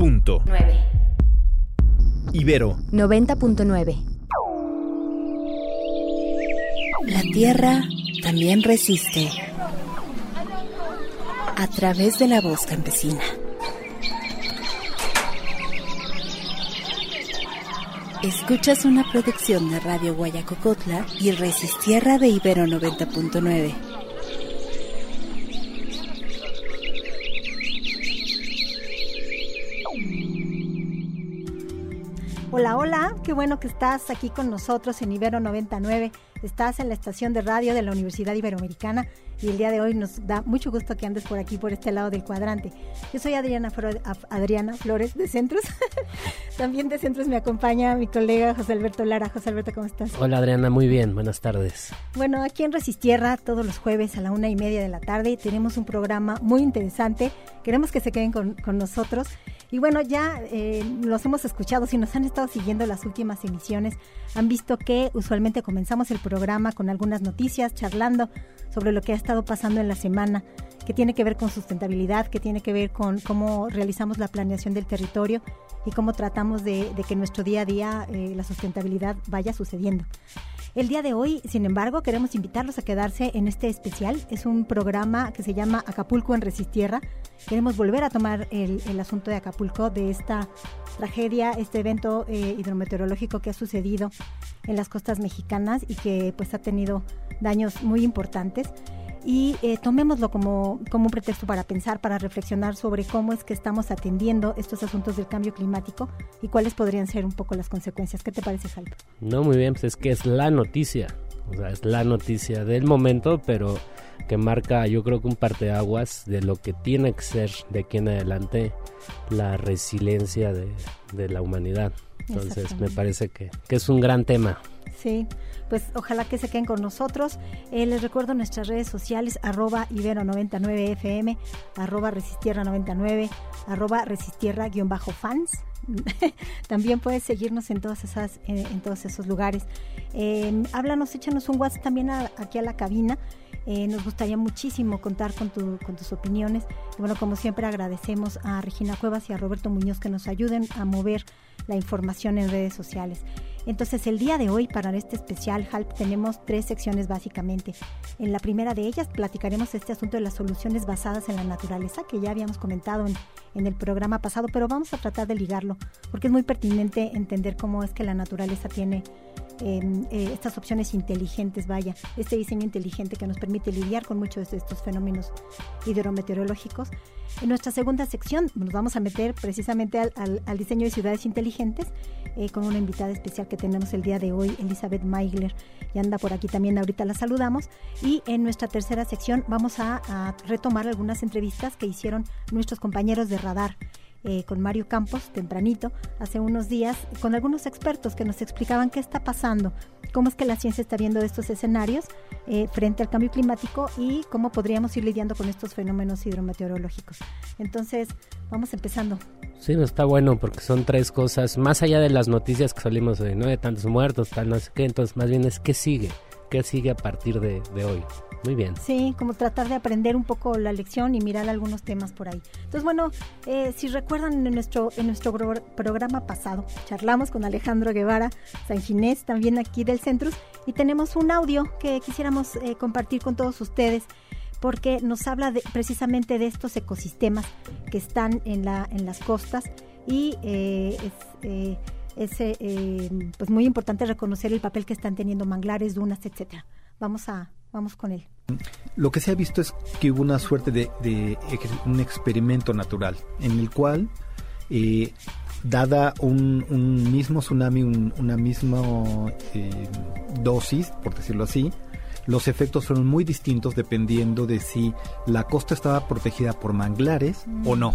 Punto. 9. Ibero 90.9. La tierra también resiste a través de la voz campesina. Escuchas una producción de Radio Guayacocotla y Resistierra de Ibero 90.9. qué bueno que estás aquí con nosotros en Ibero 99. Estás en la estación de radio de la Universidad Iberoamericana y el día de hoy nos da mucho gusto que andes por aquí, por este lado del cuadrante. Yo soy Adriana, Adriana Flores de Centros. También de Centros me acompaña mi colega José Alberto Lara. José Alberto, ¿cómo estás? Hola Adriana, muy bien, buenas tardes. Bueno, aquí en Resistierra, todos los jueves a la una y media de la tarde, tenemos un programa muy interesante. Queremos que se queden con, con nosotros. Y bueno, ya eh, los hemos escuchado, si nos han estado siguiendo las últimas emisiones, han visto que usualmente comenzamos el programa con algunas noticias, charlando sobre lo que ha estado pasando en la semana, que tiene que ver con sustentabilidad, que tiene que ver con cómo realizamos la planeación del territorio y cómo tratamos de, que nuestro día a día eh, la sustentabilidad vaya sucediendo. El día de hoy, sin embargo, queremos invitarlos a quedarse en este especial. Es un programa que se llama Acapulco en Resistierra. Queremos volver a tomar el, asunto de Acapulco, de esta tragedia, este evento eh, hidrometeorológico que ha sucedido en las costas mexicanas y que pues ha tenido daños muy importantes y eh, tomémoslo como, como un pretexto para pensar, para reflexionar sobre cómo es que estamos atendiendo estos asuntos del cambio climático y cuáles podrían ser un poco las consecuencias. ¿Qué te parece, Jalpa? No, muy bien, pues es que es la noticia, o sea, es la noticia del momento, pero que marca yo creo que un parteaguas de lo que tiene que ser de aquí en adelante la resiliencia de, de la humanidad. Entonces me parece que, que es un gran tema. Sí, pues ojalá que se queden con nosotros. Eh, les recuerdo nuestras redes sociales, arroba ibero99fm, arroba resistierra99, arroba resistierra-fans. también puedes seguirnos en todas esas en, todos esos lugares eh, háblanos échanos un WhatsApp también aquí a la cabina eh, nos gustaría muchísimo contar con, tu, con tus opiniones. Y bueno, como siempre agradecemos a Regina Cuevas y a Roberto Muñoz que nos ayuden a mover la información en redes sociales. Entonces, el día de hoy, para este especial HALP, tenemos tres secciones básicamente. En la primera de ellas platicaremos este asunto de las soluciones basadas en la naturaleza, que ya habíamos comentado en, en el programa pasado, pero vamos a tratar de ligarlo, porque es muy pertinente entender cómo es que la naturaleza tiene eh, estas opciones inteligentes, vaya, este diseño inteligente que nos permite lidiar con muchos de estos fenómenos hidrometeorológicos. En nuestra segunda sección nos vamos a meter precisamente al, diseño de ciudades inteligentes eh, con una invitada especial que tenemos el día de hoy, Elizabeth Meigler, y anda por aquí también, ahorita la saludamos. Y en nuestra tercera sección vamos a retomar algunas entrevistas que hicieron nuestros compañeros de Radar. Eh, con Mario Campos tempranito, hace unos días, con algunos expertos que nos explicaban qué está pasando, cómo es que la ciencia está viendo estos escenarios eh, frente al cambio climático y cómo podríamos ir lidiando con estos fenómenos hidrometeorológicos. Entonces, vamos empezando. Sí, no está bueno porque son tres cosas, más allá de las noticias que salimos de, ¿no? de tantos muertos, tal, no sé qué, entonces más bien es qué sigue, qué sigue a partir de hoy. Muy bien. Sí, como tratar de aprender un poco la lección y mirar algunos temas por ahí. Entonces, bueno, eh, si recuerdan en nuestro, en nuestro programa pasado, charlamos con Alejandro Guevara, San Ginés, también aquí del Centrus, y tenemos un audio que quisiéramos eh, compartir con todos ustedes porque nos habla de, precisamente de estos ecosistemas que están en, la, en las costas y eh, es, es pues muy importante reconocer el papel que están teniendo manglares, dunas, etcétera. Vamos a Vamos con él. Lo que se ha visto es que hubo una suerte de, un experimento natural en el cual, eh, dada un, mismo tsunami, una misma eh, dosis, por decirlo así, los efectos fueron muy distintos dependiendo de si la costa estaba protegida por manglares o no.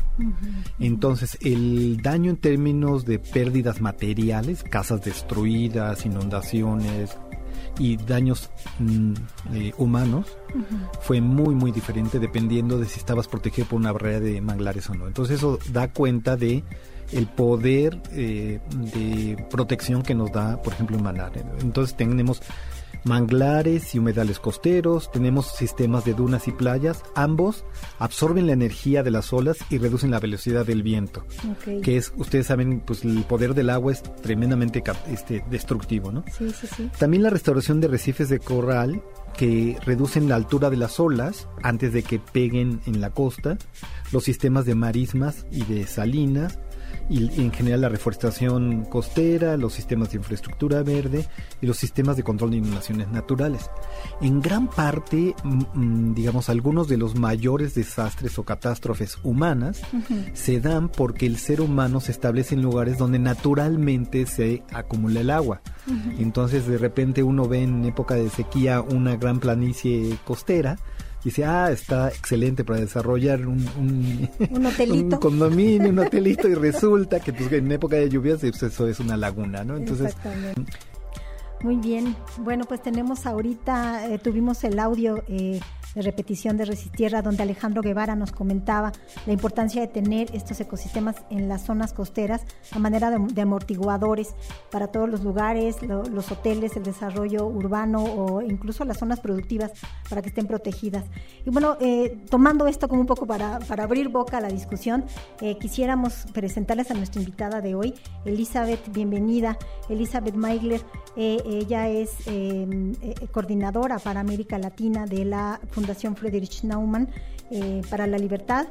Entonces, el daño en términos de pérdidas materiales, casas destruidas, inundaciones, y daños mm, eh, humanos fue muy muy diferente dependiendo de si estabas protegido por una barrera de manglares o no. Entonces eso da cuenta de el poder eh, de protección que nos da, por ejemplo, un manglar. Entonces tenemos manglares y humedales costeros, tenemos sistemas de dunas y playas, ambos absorben la energía de las olas y reducen la velocidad del viento, que es, ustedes saben, pues el poder del agua es tremendamente este, destructivo, ¿no? Sí, sí, sí. También la restauración de recifes de corral que reducen la altura de las olas antes de que peguen en la costa, los sistemas de marismas y de salinas, y, en general la reforestación costera, los sistemas de infraestructura verde y los sistemas de control de inundaciones naturales. En gran parte, mm, mm, digamos, algunos de los mayores desastres o catástrofes humanas se dan porque el ser humano se establece en lugares donde naturalmente se acumula el agua. Entonces de repente uno ve en época de sequía una gran planicie costera dice, ah, está excelente para desarrollar un, un, hotelito. un condominio, un hotelito, y resulta que pues, en época de lluvias pues, eso es una laguna, ¿no? Entonces, Muy bien, bueno, pues tenemos ahorita, eh, tuvimos el audio eh, de repetición de Resistierra, donde Alejandro Guevara nos comentaba la importancia de tener estos ecosistemas en las zonas costeras a manera de, amortiguadores para todos los lugares, los hoteles, el desarrollo urbano o incluso las zonas productivas para que estén protegidas. Y bueno, eh, tomando esto como un poco para, abrir boca a la discusión, eh, quisiéramos presentarles a nuestra invitada de hoy, Elizabeth, bienvenida. Elizabeth Meigler, eh, ella es coordinadora para América Latina de la Fundación Fundación Friedrich Naumann eh, para la Libertad,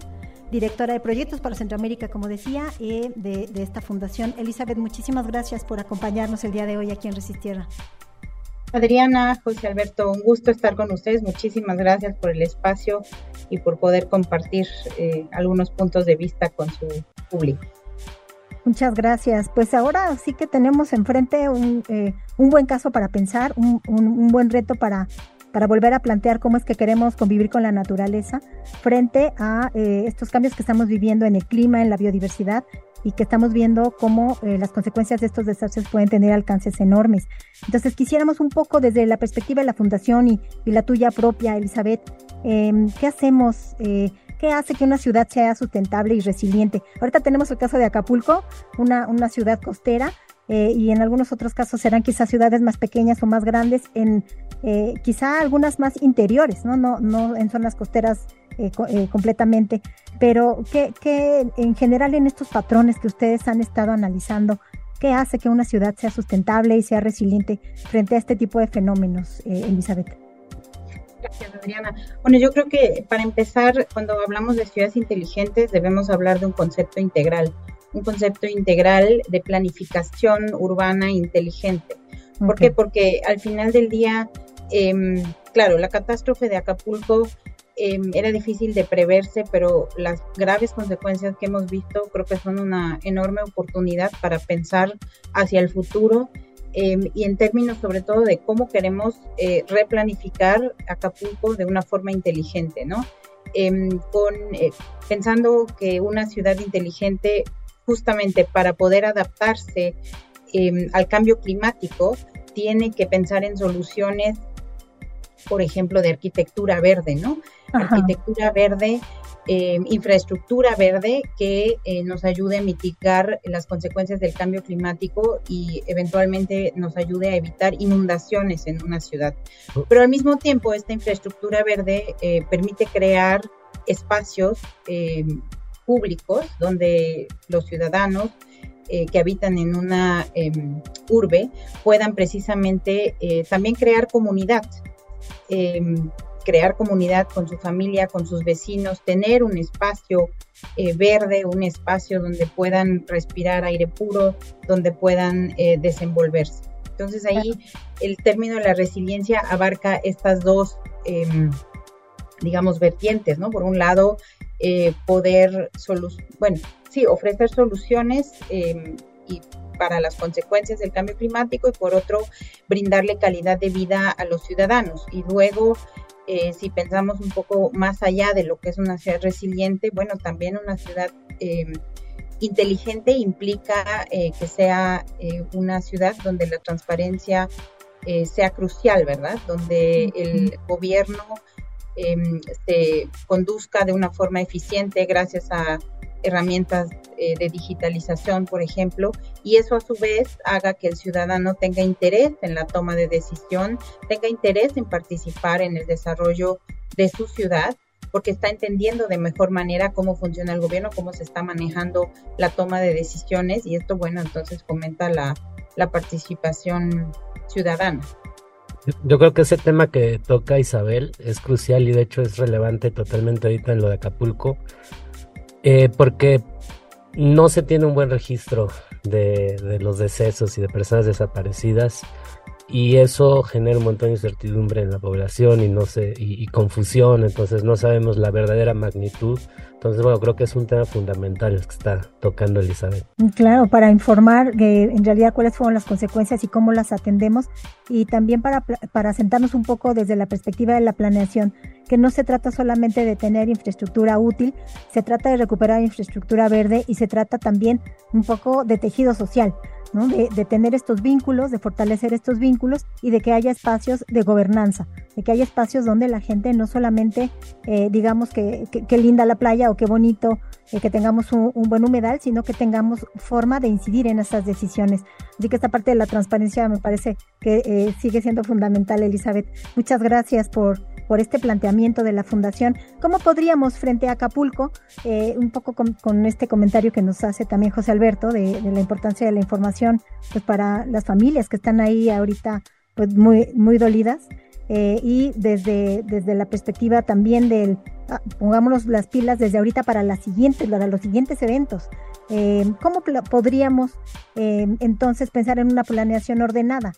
directora de proyectos para Centroamérica, como decía, eh, de, esta fundación. Elizabeth, muchísimas gracias por acompañarnos el día de hoy aquí en Resistierra. Adriana, José Alberto, un gusto estar con ustedes. Muchísimas gracias por el espacio y por poder compartir eh, algunos puntos de vista con su público. Muchas gracias. Pues ahora sí que tenemos enfrente un, un buen caso para pensar, un, un, buen reto para para volver a plantear cómo es que queremos convivir con la naturaleza frente a eh, estos cambios que estamos viviendo en el clima, en la biodiversidad y que estamos viendo cómo eh, las consecuencias de estos desastres pueden tener alcances enormes. Entonces quisiéramos un poco desde la perspectiva de la fundación y, la tuya propia, Elizabeth, em, ¿qué hacemos? Eh, ¿Qué hace que una ciudad sea sustentable y resiliente? Ahorita tenemos el caso de Acapulco, una ciudad costera, eh, y en algunos otros casos serán quizás ciudades más pequeñas o más grandes, en eh, quizá algunas más interiores, no, no, no en zonas costeras eh, completamente, pero ¿qué, ¿qué, en general en estos patrones que ustedes han estado analizando, qué hace que una ciudad sea sustentable y sea resiliente frente a este tipo de fenómenos, Elizabeth? Gracias, Adriana. Bueno, yo creo que para empezar, cuando hablamos de ciudades inteligentes, debemos hablar de un concepto integral un concepto integral de planificación urbana inteligente. ¿Por qué? Porque al final del día, em, claro, la catástrofe de Acapulco em, era difícil de preverse, pero las graves consecuencias que hemos visto creo que son una enorme oportunidad para pensar hacia el futuro em, y en términos sobre todo de cómo queremos eh, replanificar Acapulco de una forma inteligente, ¿no? con, eh, pensando que una ciudad inteligente justamente para poder adaptarse em, al cambio climático, tiene que pensar en soluciones, por ejemplo, de arquitectura verde, ¿no? Arquitectura verde, em, infraestructura verde que eh, nos ayude a mitigar las consecuencias del cambio climático y eventualmente nos ayude a evitar inundaciones en una ciudad. Oh. Pero al mismo tiempo, esta infraestructura verde eh, permite crear espacios em, públicos donde los ciudadanos eh, que habitan en una em, urbe puedan precisamente eh, también crear comunidad, em, crear comunidad con su familia, con sus vecinos, tener un espacio eh, verde, un espacio donde puedan respirar aire puro, donde puedan desenvolverse. Entonces ahí el término de la resiliencia abarca estas dos em, digamos, vertientes, ¿no? Por un lado, eh, poder, bueno, sí, ofrecer soluciones em, y para las consecuencias del cambio climático y por otro, brindarle calidad de vida a los ciudadanos. Y luego, eh, si pensamos un poco más allá de lo que es una ciudad resiliente, bueno, también una ciudad em, inteligente implica eh, que sea una ciudad donde la transparencia sea crucial, ¿verdad? Donde el gobierno Em, se conduzca de una forma eficiente gracias a herramientas eh, de digitalización, por ejemplo, y eso a su vez haga que el ciudadano tenga interés en la toma de decisión, tenga interés en participar en el desarrollo de su ciudad porque está entendiendo de mejor manera cómo funciona el gobierno, cómo se está manejando la toma de decisiones y esto, bueno, entonces comenta la, la participación ciudadana. Yo creo que ese tema que toca Isabel es crucial y de hecho es relevante totalmente ahorita en lo de Acapulco, eh, porque no se tiene un buen registro de, de, los decesos y de personas desaparecidas y eso genera un montón de incertidumbre en la población y no sé y, confusión entonces no sabemos la verdadera magnitud. Entonces bueno creo que es un tema fundamental que está tocando Elizabeth. Claro para informar que en realidad cuáles fueron las consecuencias y cómo las atendemos y también para para sentarnos un poco desde la perspectiva de la planeación que no se trata solamente de tener infraestructura útil se trata de recuperar infraestructura verde y se trata también un poco de tejido social de, tener estos vínculos, de fortalecer estos vínculos y de que haya espacios de gobernanza, de que haya espacios donde la gente no solamente eh, digamos que, que, linda la playa o qué bonito eh, que tengamos un, buen humedal, sino que tengamos forma de incidir en esas decisiones. Así que esta parte de la transparencia me parece que eh, sigue siendo fundamental, Elizabeth. Muchas gracias por por este planteamiento de la Fundación. ¿Cómo podríamos, frente a Acapulco, eh, un poco con, este comentario que nos hace también José Alberto de, la importancia de la información pues para las familias que están ahí ahorita pues muy, muy dolidas? Eh, y desde, desde la perspectiva también del, ah, las pilas desde ahorita para, las siguientes, para los siguientes eventos. Eh, ¿Cómo podríamos eh, entonces pensar en una planeación ordenada?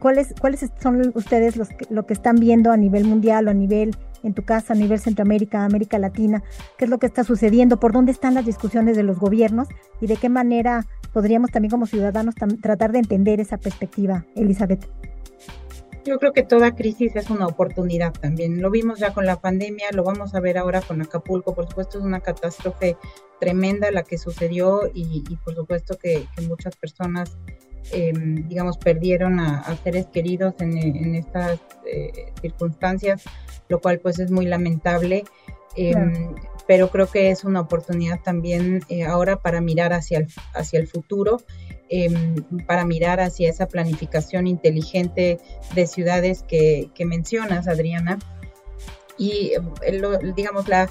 ¿cuáles, ¿Cuáles son ustedes los que, lo que están viendo a nivel mundial o a nivel, en tu casa, a nivel Centroamérica, América Latina? ¿Qué es lo que está sucediendo? ¿Por dónde están las discusiones de los gobiernos? ¿Y de qué manera podríamos también como ciudadanos tratar de entender esa perspectiva, Elizabeth? Yo creo que toda crisis es una oportunidad también. Lo vimos ya con la pandemia, lo vamos a ver ahora con Acapulco. Por supuesto es una catástrofe tremenda la que sucedió y, por supuesto que, muchas personas, em, digamos, perdieron a, seres queridos en, estas eh, circunstancias, lo cual pues es muy lamentable. Em, pero creo que es una oportunidad también eh, ahora para mirar hacia el, hacia el futuro Em, para mirar hacia esa planificación inteligente de ciudades que, mencionas, Adriana. Y em, digamos, la,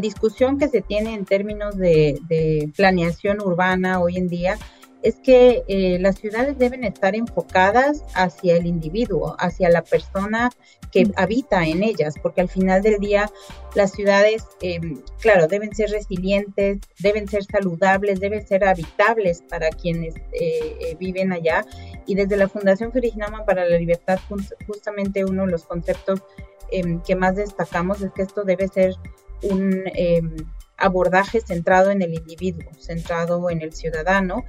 discusión que se tiene en términos de, de planeación urbana hoy en día es que eh, las ciudades deben estar enfocadas hacia el individuo, hacia la persona que habita en ellas, porque al final del día las ciudades, eh, claro, deben ser resilientes, deben ser saludables, deben ser habitables para quienes eh, viven allá. Y desde la Fundación Ferignama para la Libertad, justamente uno de los conceptos em, que más destacamos es que esto debe ser un em, abordaje centrado en el individuo, centrado en el ciudadano.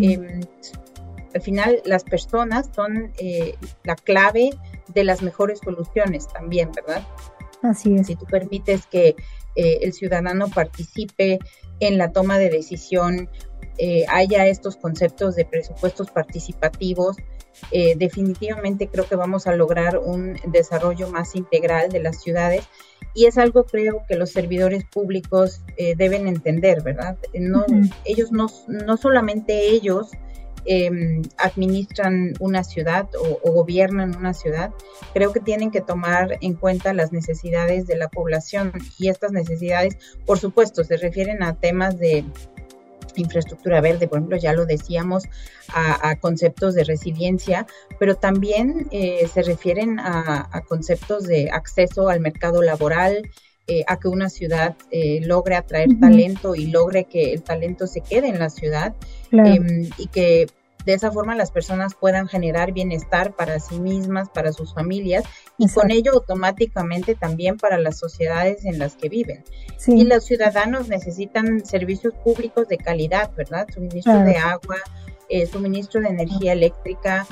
Em, al final, las personas son eh, la clave de las mejores soluciones también, ¿verdad? Así es. Si tú permites que eh, el ciudadano participe en la toma de decisión, eh, haya estos conceptos de presupuestos participativos, definitivamente creo que vamos a lograr un desarrollo más integral de las ciudades y es algo creo que los servidores públicos eh, deben entender, ¿verdad? No, Ellos no, no solamente ellos em, administran una ciudad o, gobiernan una ciudad, creo que tienen que tomar en cuenta las necesidades de la población y estas necesidades, por supuesto, se refieren a temas de infraestructura verde, por ejemplo, ya lo decíamos, a, conceptos de resiliencia, pero también eh, se refieren a, conceptos de acceso al mercado laboral, eh, a que una ciudad eh, logre atraer talento y logre que el talento se quede en la ciudad em, y que de esa forma las personas puedan generar bienestar para sí mismas, para sus familias y con ello automáticamente también para las sociedades en las que viven. Y los ciudadanos necesitan servicios públicos de calidad, ¿verdad? Suministro de agua, eh, suministro de energía eléctrica,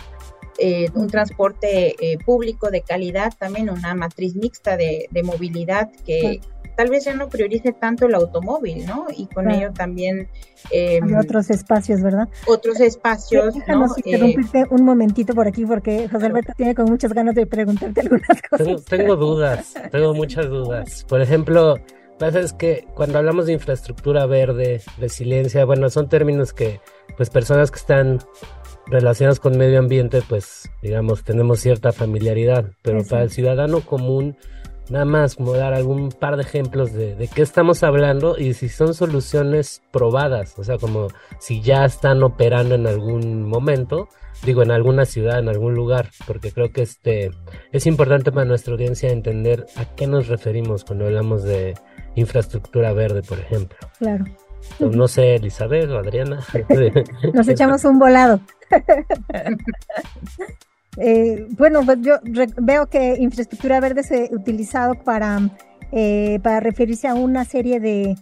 eh, un transporte eh, público de calidad, también una matriz mixta de, movilidad que, tal vez ya no priorice tanto el automóvil, ¿no? Y con ello también... Eh, otros espacios, ¿verdad? Otros espacios. Déjanos ¿no? interrumpirte eh, un momentito por aquí porque José Alberto tiene con muchas ganas de preguntarte algunas cosas. Tengo, dudas, tengo muchas dudas. Por ejemplo, pasa es que cuando hablamos de infraestructura verde, resiliencia, bueno, son términos que pues personas que están relacionadas con medio ambiente, pues digamos, tenemos cierta familiaridad, pero para el ciudadano común, nada más como dar algún par de ejemplos de, de qué estamos hablando y si son soluciones probadas, o sea, como si ya están operando en algún momento, digo, en alguna ciudad, en algún lugar, porque creo que este es importante para nuestra audiencia entender a qué nos referimos cuando hablamos de infraestructura verde, por ejemplo. Claro. No sé, Elizabeth o Adriana. Nos echamos un volado. eh, bueno, pues yo veo que infraestructura verde se ha utilizado para, eh, para referirse a una serie de,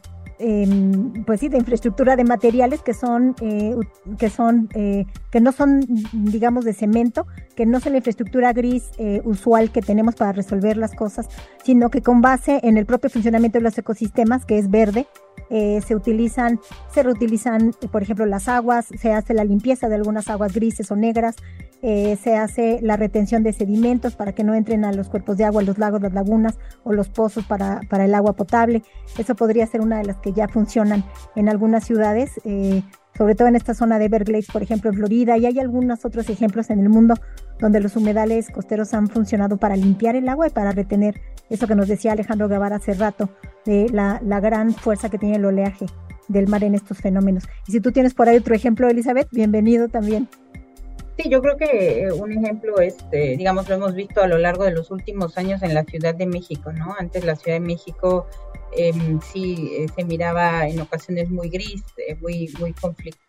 Em, pues sí, de infraestructura de materiales que son, eh, que son, eh, que no son, digamos, de cemento, que no son la infraestructura gris eh, usual que tenemos para resolver las cosas, sino que con base en el propio funcionamiento de los ecosistemas, que es verde, se utilizan, se reutilizan, por ejemplo, las aguas, se hace la limpieza de algunas aguas grises o negras, se hace la retención de sedimentos para que no entren a los cuerpos de agua, los lagos, las lagunas o los pozos para, para el agua potable. Eso podría ser una de las que ya funcionan en algunas ciudades, eh, sobre todo en esta zona de Everglades, por ejemplo, en Florida, y hay algunos otros ejemplos en el mundo donde los humedales costeros han funcionado para limpiar el agua y para retener eso que nos decía Alejandro Guevara hace rato, de la, la gran fuerza que tiene el oleaje del mar en estos fenómenos. Y si tú tienes por ahí otro ejemplo, Elizabeth, bienvenido también. Sí, yo creo que eh, un ejemplo, este, digamos, lo hemos visto a lo largo de los últimos años en la Ciudad de México, ¿no? Antes la Ciudad de México eh, sí eh, se miraba en ocasiones muy gris, eh, muy, muy conflicto,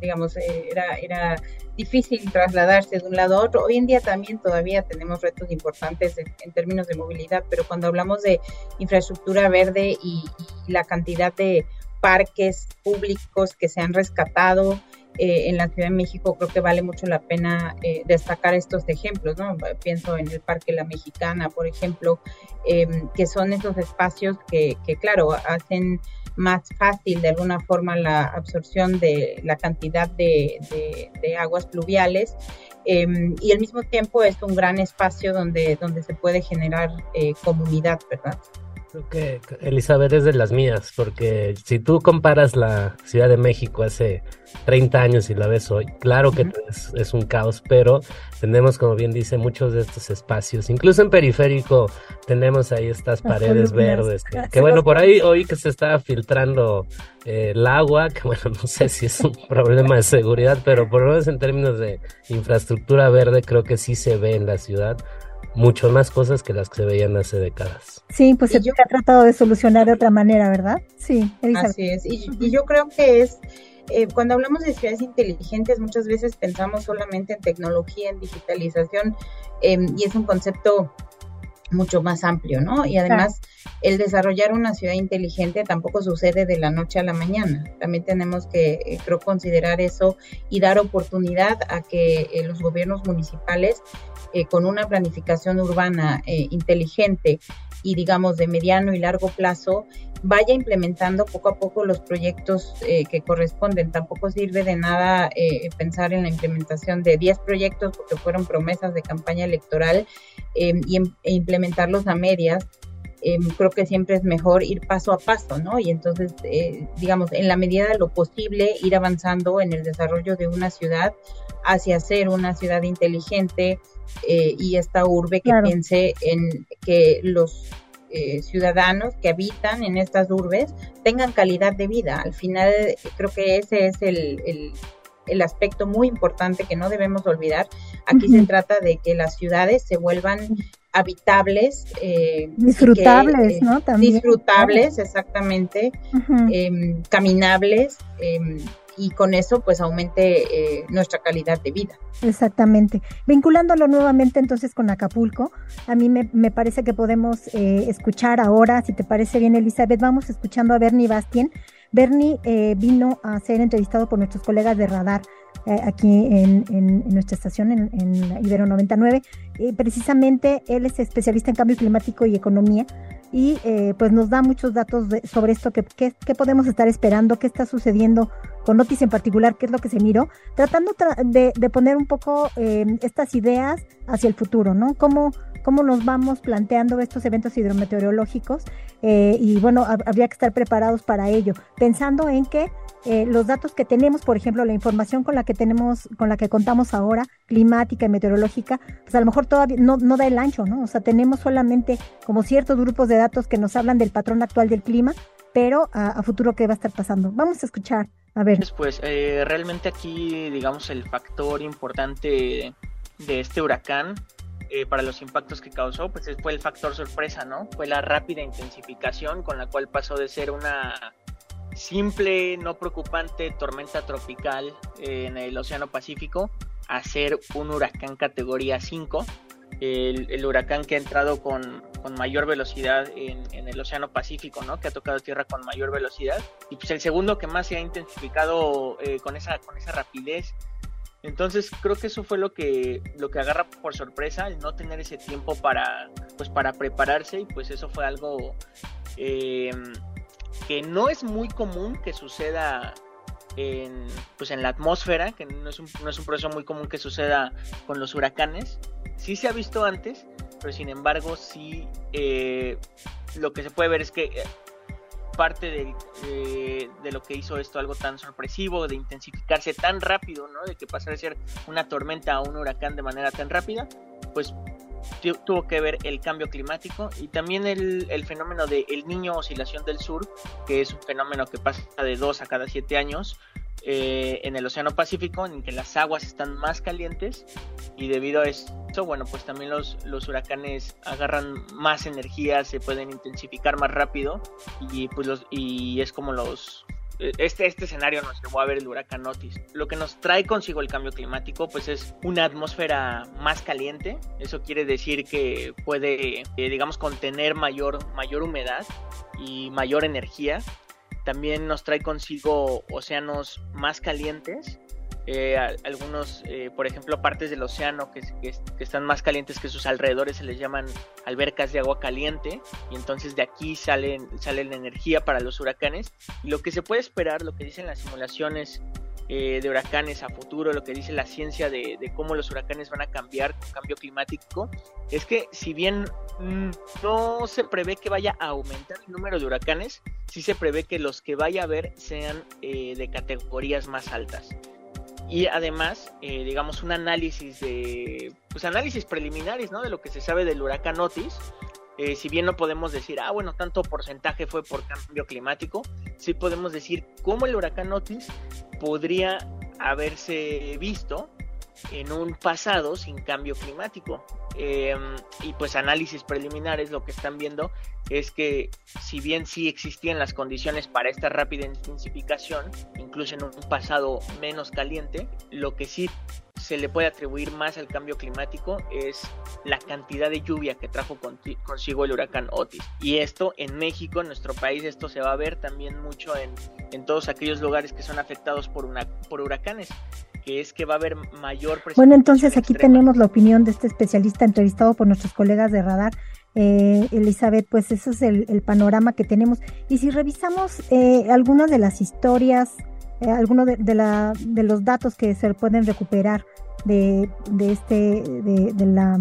digamos, era, era difícil trasladarse de un lado a otro. Hoy en día también todavía tenemos retos importantes en, términos de movilidad, pero cuando hablamos de infraestructura verde y la cantidad de parques públicos que se han rescatado, eh, en la Ciudad de México creo que vale mucho la pena eh, destacar estos ejemplos, ¿no? Pienso en el Parque La Mexicana, por ejemplo, em, que son esos espacios que, claro, hacen más fácil de alguna forma la absorción de la cantidad de, aguas pluviales em, y al mismo tiempo es un gran espacio donde, donde se puede generar eh, comunidad, ¿verdad? Creo que Elizabeth es de las mías, porque si tú comparas la Ciudad de México hace 30 años y la ves hoy, claro que es, un caos, pero tenemos, como bien dice, muchos de estos espacios. Incluso en periférico tenemos ahí estas paredes verdes. Que, bueno, por ahí hoy que se está filtrando eh, el agua, que bueno, no sé si es un problema de seguridad, pero por lo menos en términos de infraestructura verde, creo que sí se ve en la ciudad mucho más cosas que las que se veían hace décadas. Sí, pues se ha tratado de solucionar de otra manera, ¿verdad? Sí, Así es, y, yo creo que es, eh, cuando hablamos de ciudades inteligentes, muchas veces pensamos solamente en tecnología, en digitalización, em, y es un concepto mucho más amplio, ¿no? Y además el desarrollar una ciudad inteligente tampoco sucede de la noche a la mañana. También tenemos que, eh, creo, considerar eso y dar oportunidad a que eh, los gobiernos municipales eh, con una planificación urbana eh, inteligente y digamos de mediano y largo plazo vaya implementando poco a poco los proyectos eh, que corresponden. Tampoco sirve de nada pensar en la implementación de 10 proyectos porque fueron promesas de campaña electoral y, em, e implementarlos a medias. Creo que siempre es mejor ir paso a paso, ¿no? Y entonces, digamos, en la medida de lo posible, ir avanzando en el desarrollo de una ciudad hacia ser una ciudad inteligente, eh, y esta urbe que piense en que los eh, ciudadanos que habitan en estas urbes tengan calidad de vida. Al final creo que ese es el, el, aspecto muy importante que no debemos olvidar. Aquí se trata de que las ciudades se vuelvan habitables. Eh, disfrutables, ¿no? También. Disfrutables, exactamente. Em, caminables. Y con eso pues aumente eh, nuestra calidad de vida. Exactamente. Vinculándolo nuevamente entonces con Acapulco, a mí me, me parece que podemos eh, escuchar ahora, si te parece bien Elizabeth, vamos escuchando a Bernie Bastien. Bernie eh, vino a ser entrevistado por nuestros colegas de Radar aquí en, en, nuestra estación, en, en Ibero 99. precisamente él es especialista en cambio climático y economía y pues nos da muchos datos sobre esto, qué que, podemos estar esperando, qué está sucediendo con Notis en particular, qué es lo que se miró, tratando de, poner un poco eh, estas ideas hacia el futuro, ¿no? Cómo, cómo nos vamos planteando estos eventos hidrometeorológicos eh, y bueno, habría que estar preparados para ello, pensando en que eh, los datos que tenemos, por ejemplo, la información con la que tenemos, con la que contamos ahora, climática y meteorológica, pues a lo mejor todavía no, no da el ancho, ¿no? O sea, tenemos solamente como ciertos grupos de datos que nos hablan del patrón actual del clima, pero a, futuro qué va a estar pasando. Vamos a escuchar, a ver. Pues eh, realmente aquí, digamos, el factor importante de este huracán eh, para los impactos que causó, pues fue el factor sorpresa, ¿no? Fue la rápida intensificación con la cual pasó de ser una simple, no preocupante tormenta tropical en el Océano Pacífico a ser un huracán categoría 5. El, huracán que ha entrado con, mayor velocidad en, el Océano Pacífico, ¿no? Que ha tocado tierra con mayor velocidad. Y pues el segundo que más se ha intensificado eh, con, esa, con esa rapidez. Entonces creo que eso fue lo que, lo que agarra por sorpresa, el no tener ese tiempo para, pues, para prepararse y pues eso fue algo eh, que no es muy común que suceda en, pues en la atmósfera, que no es, un, no es un proceso muy común que suceda con los huracanes. Sí se ha visto antes, pero sin embargo sí eh, lo que se puede ver es que eh, parte de, eh, de, lo que hizo esto algo tan sorpresivo, de intensificarse tan rápido, ¿no? De que pasar de ser una tormenta a un huracán de manera tan rápida, pues tuvo que ver el cambio climático y también el, fenómeno de el niño oscilación del sur, que es un fenómeno que pasa de 2 a cada 7 años eh, en el Océano Pacífico, en que las aguas están más calientes y debido a eso, bueno, pues también los, los huracanes agarran más energía, se pueden intensificar más rápido y pues los, y es como los este, este escenario nos llevó a ver el huracán Otis. Lo que nos trae consigo el cambio climático, pues es una atmósfera más caliente. Eso quiere decir que puede, eh, digamos, contener mayor, mayor humedad y mayor energía. También nos trae consigo océanos más calientes eh, algunos, eh, por ejemplo, partes del océano que, están más calientes que sus alrededores se les llaman albercas de agua caliente y entonces de aquí salen, sale la energía para los huracanes. Y lo que se puede esperar, lo que dicen las simulaciones eh, de huracanes a futuro, lo que dice la ciencia de, cómo los huracanes van a cambiar con cambio climático, es que si bien mm, no se prevé que vaya a aumentar el número de huracanes, sí se prevé que los que vaya a haber sean de categorías más altas y además, eh, digamos, un análisis de, pues análisis preliminares, ¿no? De lo que se sabe del huracán Otis. Eh, si bien no podemos decir, ah, bueno, tanto porcentaje fue por cambio climático, sí podemos decir cómo el huracán Otis podría haberse visto en un pasado sin cambio climático. Em, y pues análisis preliminares lo que están viendo es que si bien sí existían las condiciones para esta rápida intensificación, incluso en un pasado menos caliente, lo que sí se le puede atribuir más al cambio climático es la cantidad de lluvia que trajo consigo el huracán Otis. Y esto en México, en nuestro país, esto se va a ver también mucho en, en todos aquellos lugares que son afectados por, una, por huracanes que es que va a haber mayor Bueno, entonces aquí tenemos la opinión de este especialista entrevistado por nuestros colegas de radar. Eh, Elizabeth, pues eso es el, panorama que tenemos. Y si revisamos eh, algunas de las historias, eh, algunos de, la, de los datos que se pueden recuperar de, de este, de, la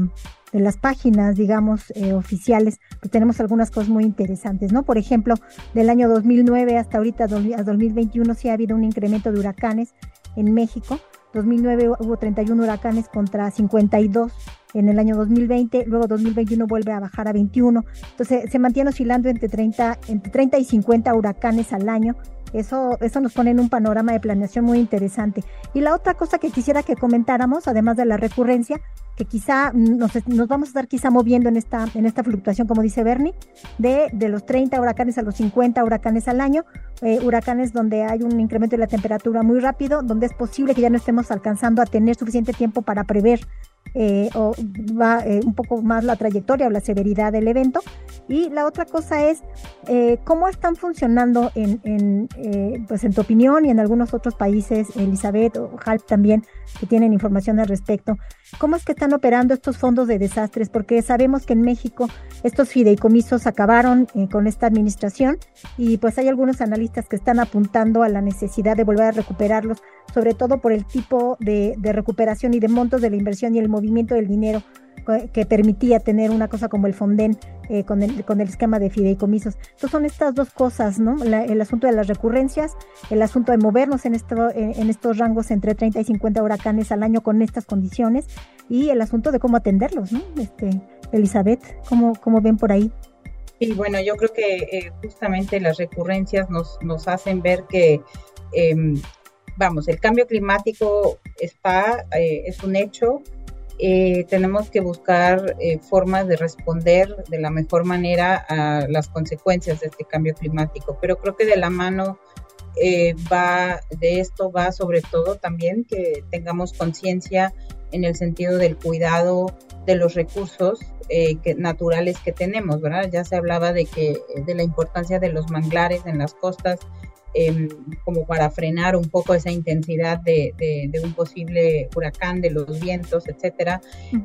de las páginas, digamos, eh, oficiales, pues tenemos algunas cosas muy interesantes, ¿no? Por ejemplo, del año 2009 hasta ahorita, a 2021, sí ha habido un incremento de huracanes en México. 2009 hubo 31 huracanes contra 52 en el año 2020, luego 2021 vuelve a bajar a 21, entonces se mantiene oscilando entre 30, entre 30 y 50 huracanes al año. Eso, eso nos pone en un panorama de planeación muy interesante. Y la otra cosa que quisiera que comentáramos, además de la recurrencia, que quizá nos, nos, vamos a estar quizá moviendo en esta, en esta fluctuación, como dice Bernie, de, de los 30 huracanes a los 50 huracanes al año, eh, huracanes donde hay un incremento de la temperatura muy rápido, donde es posible que ya no estemos alcanzando a tener suficiente tiempo para prever eh, o va eh, un poco más la trayectoria o la severidad del evento. Y la otra cosa es eh, cómo están funcionando en, en pues en tu opinión y en algunos otros países, Elizabeth o Halp también, que tienen información al respecto. ¿Cómo es que están operando estos fondos de desastres? Porque sabemos que en México estos fideicomisos acabaron con esta administración y pues hay algunos analistas que están apuntando a la necesidad de volver a recuperarlos, sobre todo por el tipo de, de recuperación y de montos de la inversión y el movimiento del dinero. que permitía tener una cosa como el Fonden eh, con, el, con el esquema de fideicomisos. Entonces son estas dos cosas, ¿no? el asunto de las recurrencias, el asunto de movernos en, esto, en, estos rangos entre 30 y 50 huracanes al año con estas condiciones y el asunto de cómo atenderlos, ¿no? Este, Elizabeth, ¿cómo, cómo ven por ahí? Y bueno, yo creo que eh, justamente las recurrencias nos, nos hacen ver que, em, vamos, el cambio climático está, eh, es un hecho, eh, tenemos que buscar eh, formas de responder de la mejor manera a las consecuencias de este cambio climático. Pero creo que de la mano eh, va, de esto va sobre todo también que tengamos conciencia en el sentido del cuidado de los recursos naturales que tenemos, ¿verdad? Ya se hablaba de que de la importancia de los manglares en las costas, Em, como para frenar un poco esa intensidad de, un posible huracán, de los vientos, etcétera.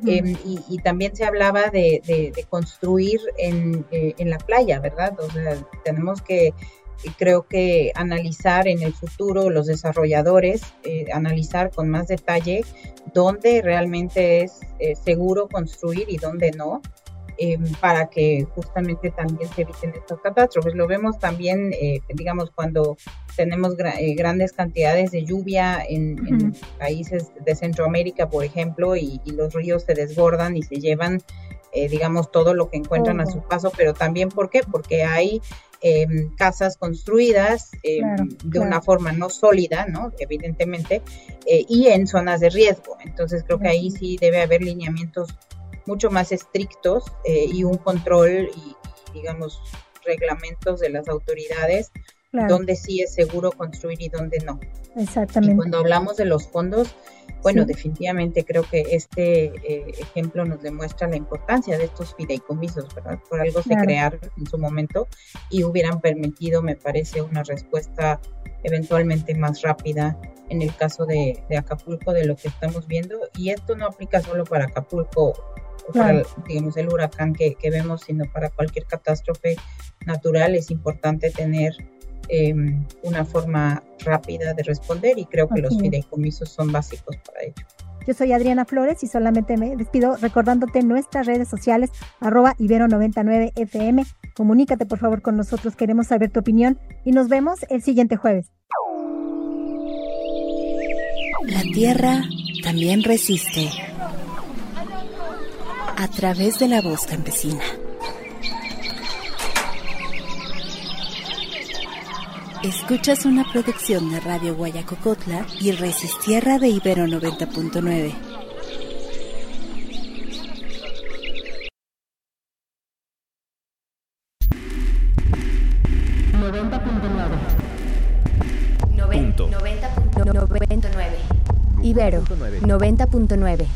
Em, y, también se hablaba de, construir en, eh, en, la playa, ¿verdad? O sea, tenemos que creo que analizar en el futuro los desarrolladores, eh, analizar con más detalle dónde realmente es eh, seguro construir y dónde no. Em, para que justamente también se eviten estas catástrofes. Lo vemos también, eh, digamos, cuando tenemos eh, grandes cantidades de lluvia en, países de Centroamérica, por ejemplo, y, los ríos se desbordan y se llevan, eh, digamos, todo lo que encuentran a su paso, pero también, ¿por qué? Porque hay em, casas construidas em, de una forma no sólida, ¿no? Evidentemente, y en zonas de riesgo. Entonces creo que ahí sí debe haber lineamientos mucho más estrictos eh, y un control y, digamos, reglamentos de las autoridades donde sí es seguro construir y donde no. Exactamente. Y cuando hablamos de los fondos, bueno, definitivamente creo que este eh, ejemplo nos demuestra la importancia de estos fideicomisos, ¿verdad? Por algo se crearon en su momento y hubieran permitido, me parece, una respuesta eventualmente más rápida en el caso de, de Acapulco de lo que estamos viendo. Y esto no aplica solo para Acapulco para, digamos, el huracán que, vemos, sino para cualquier catástrofe natural es importante tener em, una forma rápida de responder y creo que los fideicomisos son básicos para ello. Yo soy Adriana Flores y solamente me despido recordándote nuestras redes sociales, arroba ibero99fm. Comunícate por favor con nosotros, queremos saber tu opinión y nos vemos el siguiente jueves. La Tierra también resiste a través de la voz campesina. Escuchas una producción de Radio Guayacocotla y Resistierra de Ibero 90.9. 90.9 Ibero 90.9